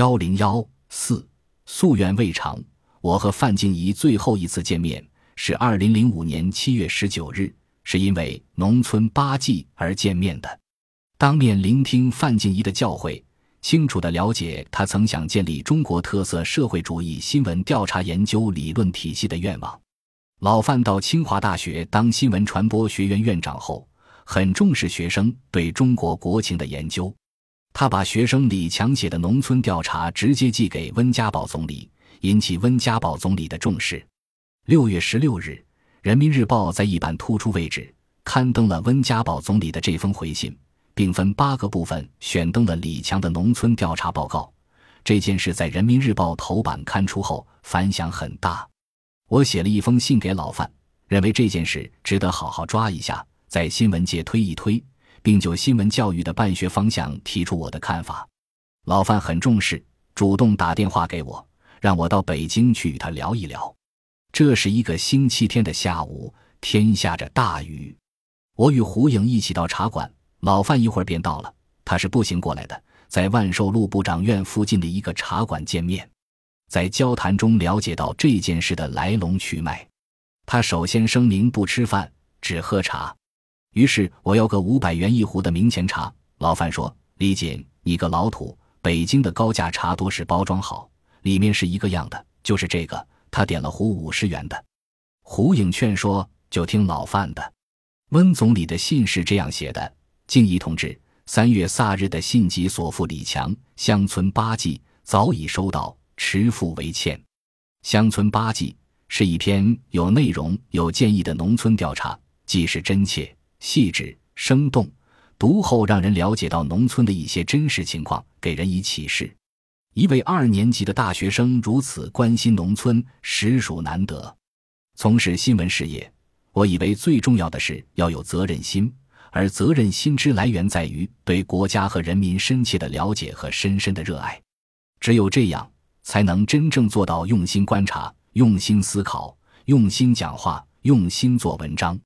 幺零幺四，夙愿未偿。我和范静怡最后一次见面是二零零五年七月十九日，是因为农村八季而见面的。当面聆听范静怡的教诲，清楚地了解她曾想建立中国特色社会主义新闻调查研究理论体系的愿望。老范到清华大学当新闻传播学院院长后，很重视学生对中国国情的研究。他把学生李强写的农村调查直接寄给温家宝总理，引起温家宝总理的重视。六月十六日，《人民日报》在一版突出位置刊登了温家宝总理的这封回信，并分八个部分选登了李强的农村调查报告。这件事在《人民日报》头版刊出后反响很大。我写了一封信给老范，认为这件事值得好好抓一下，在新闻界推一推。并就新闻教育的办学方向提出我的看法，老范很重视，主动打电话给我，让我到北京去与他聊一聊。这是一个星期天的下午，天下着大雨，我与胡颖一起到茶馆，老范一会儿便到了，他是步行过来的，在万寿路部长院附近的一个茶馆见面，在交谈中了解到这件事的来龙去脉。他首先声明不吃饭，只喝茶。于是我要个五百元一壶的明前茶。老范说：“李锦，你个老土，北京的高价茶多是包装好，里面是一个样的，就是这个。”他点了壶五十元的。胡颖劝说：“就听老范的。”温总理的信是这样写的：“敬义同志，三月卅日的信及所附李强乡村八记早已收到，持付为欠。乡村八记是一篇有内容、有建议的农村调查，既是真切。”细致生动，读后让人了解到农村的一些真实情况，给人以启示。一位二年级的大学生如此关心农村，实属难得。从事新闻事业，我以为最重要的是要有责任心，而责任心之来源在于对国家和人民深切的了解和深深的热爱。只有这样，才能真正做到用心观察、用心思考、用心讲话、用心做文章。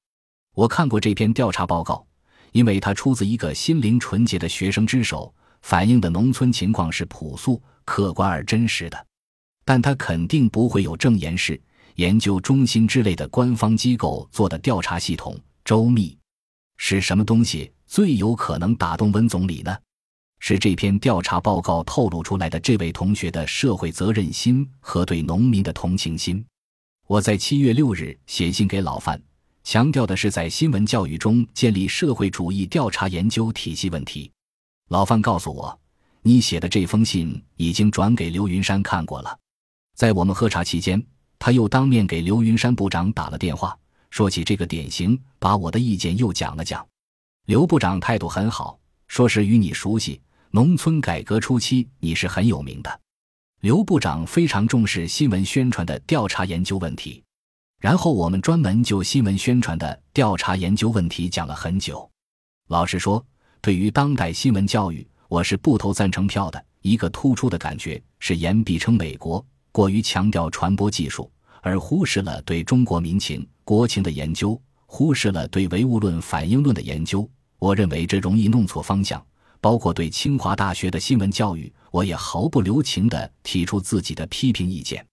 我看过这篇调查报告，因为它出自一个心灵纯洁的学生之手，反映的农村情况是朴素、客观而真实的。但它肯定不会有证言室、研究中心之类的官方机构做的调查系统周密。是什么东西最有可能打动温总理呢？是这篇调查报告透露出来的这位同学的社会责任心和对农民的同情心。我在七月六日写信给老范。强调的是在新闻教育中建立社会主义调查研究体系问题。老范告诉我，你写的这封信已经转给刘云山看过了。在我们喝茶期间，他又当面给刘云山部长打了电话，说起这个典型，把我的意见又讲了讲。刘部长态度很好，说是与你熟悉，农村改革初期你是很有名的。刘部长非常重视新闻宣传的调查研究问题。然后我们专门就新闻宣传的调查研究问题讲了很久。老实说，对于当代新闻教育，我是不投赞成票的。一个突出的感觉是言必称美国，过于强调传播技术，而忽视了对中国民情国情的研究，忽视了对唯物论反应论的研究。我认为这容易弄错方向。包括对清华大学的新闻教育，我也毫不留情地提出自己的批评意见。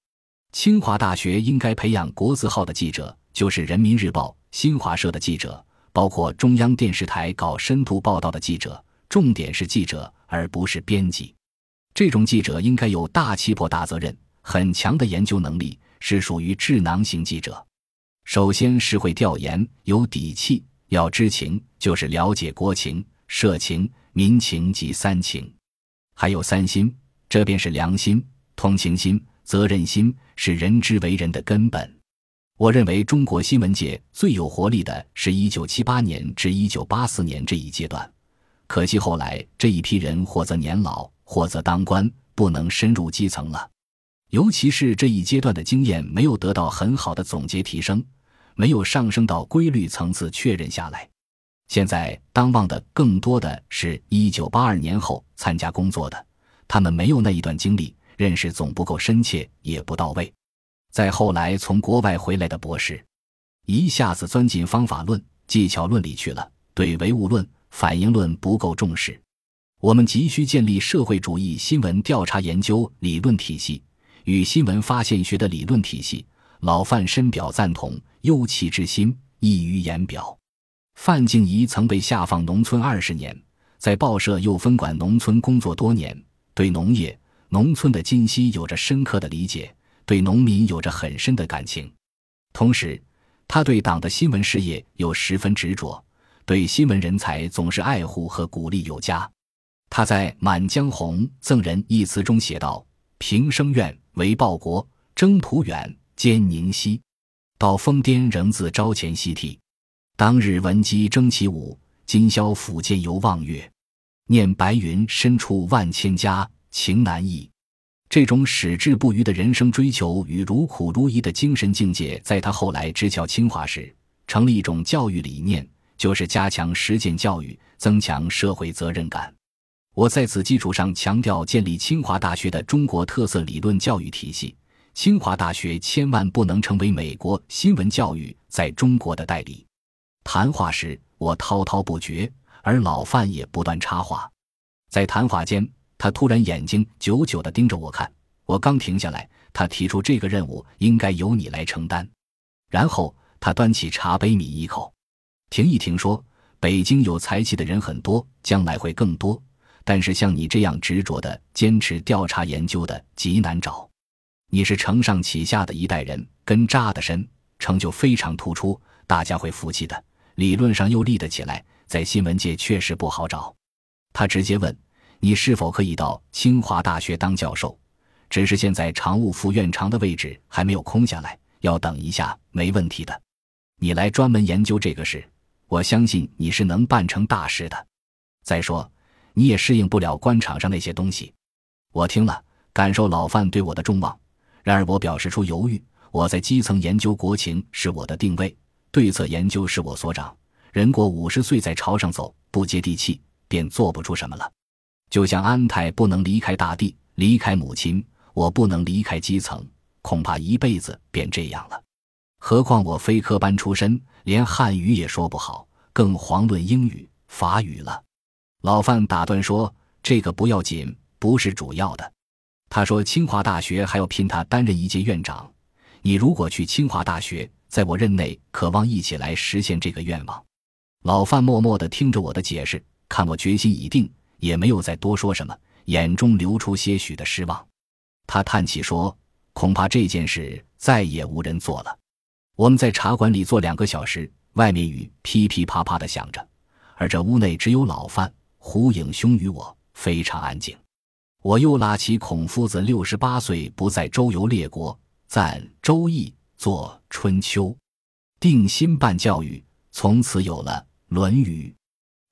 清华大学应该培养国字号的记者，就是人民日报、新华社的记者，包括中央电视台搞深度报道的记者，重点是记者，而不是编辑。这种记者应该有大气魄、大责任、很强的研究能力，是属于智囊型记者。首先是会调研，有底气，要知情，就是了解国情、社情、民情及三情，还有三心，这便是良心、同情心。责任心是人之为人的根本。我认为中国新闻界最有活力的是一九七八年至一九八四年这一阶段，可惜后来这一批人或则年老，或则当官，不能深入基层了。尤其是这一阶段的经验没有得到很好的总结提升，没有上升到规律层次确认下来。现在当望的更多的是一九八二年后参加工作的，他们没有那一段经历。认识总不够深切，也不到位。再后来从国外回来的博士，一下子钻进方法论、技巧论里去了，对唯物论、反应论不够重视。我们急需建立社会主义新闻调查研究理论体系与新闻发现学的理论体系。老范深表赞同，忧戚之心溢于言表。范静怡曾被下放农村二十年，在报社又分管农村工作多年，对农业、农村的今昔有着深刻的理解，对农民有着很深的感情。同时，他对党的新闻事业又十分执着，对新闻人才总是爱护和鼓励有加。他在《满江红·赠人》一词中写道：“平生愿为报国，征途远，兼宁息。到疯癫仍自朝前夕替。当日闻鸡争其舞，今宵抚剑犹望月。念白云深处万千家，情难抑。”这种矢志不渝的人生追求与如苦如疑的精神境界，在他后来执教清华时，成了一种教育理念，就是加强实践教育，增强社会责任感。我在此基础上强调建立清华大学的中国特色理论教育体系。清华大学千万不能成为美国新闻教育在中国的代理。谈话时，我滔滔不绝，而老范也不断插话。在谈话间，他突然眼睛久久地盯着我看。我刚停下来，他提出这个任务应该由你来承担。然后他端起茶杯抿一口，停一停，说：“北京有才气的人很多，将来会更多。”但是像你这样执着的坚持调查研究的极难找，你是承上启下的一代人，根扎得深，成就非常突出，大家会服气的。理论上又立得起来，在新闻界确实不好找。他直接问你是否可以到清华大学当教授，只是现在常务副院长的位置还没有空下来，要等一下，没问题的。你来专门研究这个事，我相信你是能办成大事的。再说。你也适应不了官场上那些东西，我听了，感受老范对我的重望。然而我表示出犹豫。我在基层研究国情是我的定位，对策研究是我所长。人过五十岁在朝上走，不接地气，便做不出什么了。就像安泰不能离开大地，离开母亲，我不能离开基层，恐怕一辈子便这样了。何况我非科班出身，连汉语也说不好，更遑论英语、法语了。老范打断说：“这个不要紧，不是主要的。”他说：“清华大学还要聘他担任一届院长。你如果去清华大学，在我任内，渴望一起来实现这个愿望。”老范默默地听着我的解释，看我决心已定，也没有再多说什么，眼中流出些许的失望。他叹气说：“恐怕这件事再也无人做了。”我们在茶馆里坐两个小时，外面雨噼噼啪啪地响着，而这屋内只有老范。胡影兄与我非常安静，我又拉起孔夫子六十八岁不再周游列国，赞《周易》作《春秋》，定心办教育，从此有了《论语》。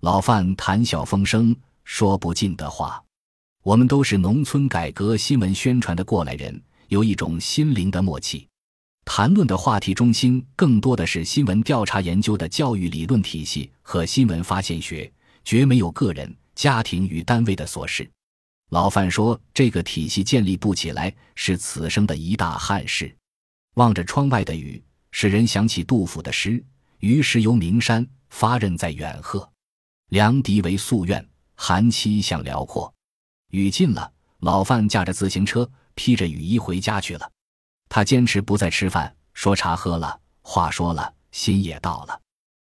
老范谈笑风生，说不尽的话。我们都是农村改革新闻宣传的过来人，有一种心灵的默契。谈论的话题中心更多的是新闻调查研究的教育理论体系和新闻发现学。绝没有个人、家庭与单位的琐事。老范说：“这个体系建立不起来，是此生的一大憾事。”望着窗外的雨，使人想起杜甫的诗：“于是游名山，发任在远壑。凉笛为夙愿，寒气向辽阔。”雨尽了，老范驾着自行车，披着雨衣回家去了。他坚持不再吃饭，说茶喝了，话说了，心也到了。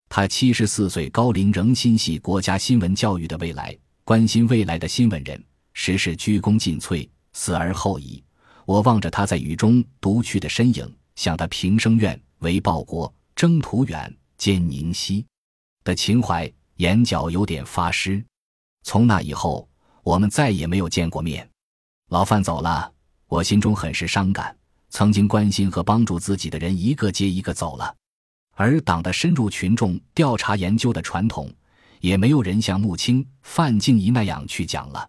他七十四岁高龄仍心系国家新闻教育的未来，关心未来的新闻人，时事鞠躬尽瘁，死而后已。我望着他在雨中独去的身影，想他平生愿为报国，征途远，兼宁息的情怀，眼角有点发湿。从那以后，我们再也没有见过面。老范走了，我心中很是伤感。曾经关心和帮助自己的人，一个接一个走了。而党的深入群众调查研究的传统，也没有人像穆青、范静怡那样去讲了。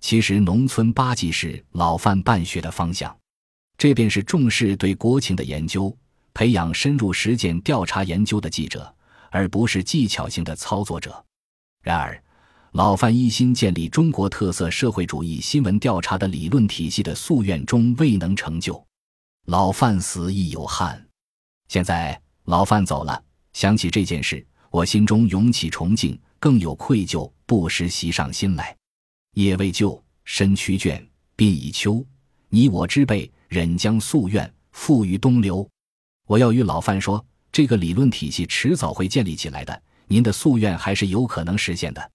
其实，农村八记是老范办学的方向，这便是重视对国情的研究，培养深入实践调查研究的记者，而不是技巧性的操作者。然而，老范一心建立中国特色社会主义新闻调查的理论体系的夙愿终未能成就。老范死亦有憾。现在。老范走了，想起这件事，我心中涌起崇敬，更有愧疚，不时袭上心来。夜未就，身躯倦，鬓已秋。你我之辈，忍将夙愿付于东流。我要与老范说，这个理论体系迟早会建立起来的，您的夙愿还是有可能实现的。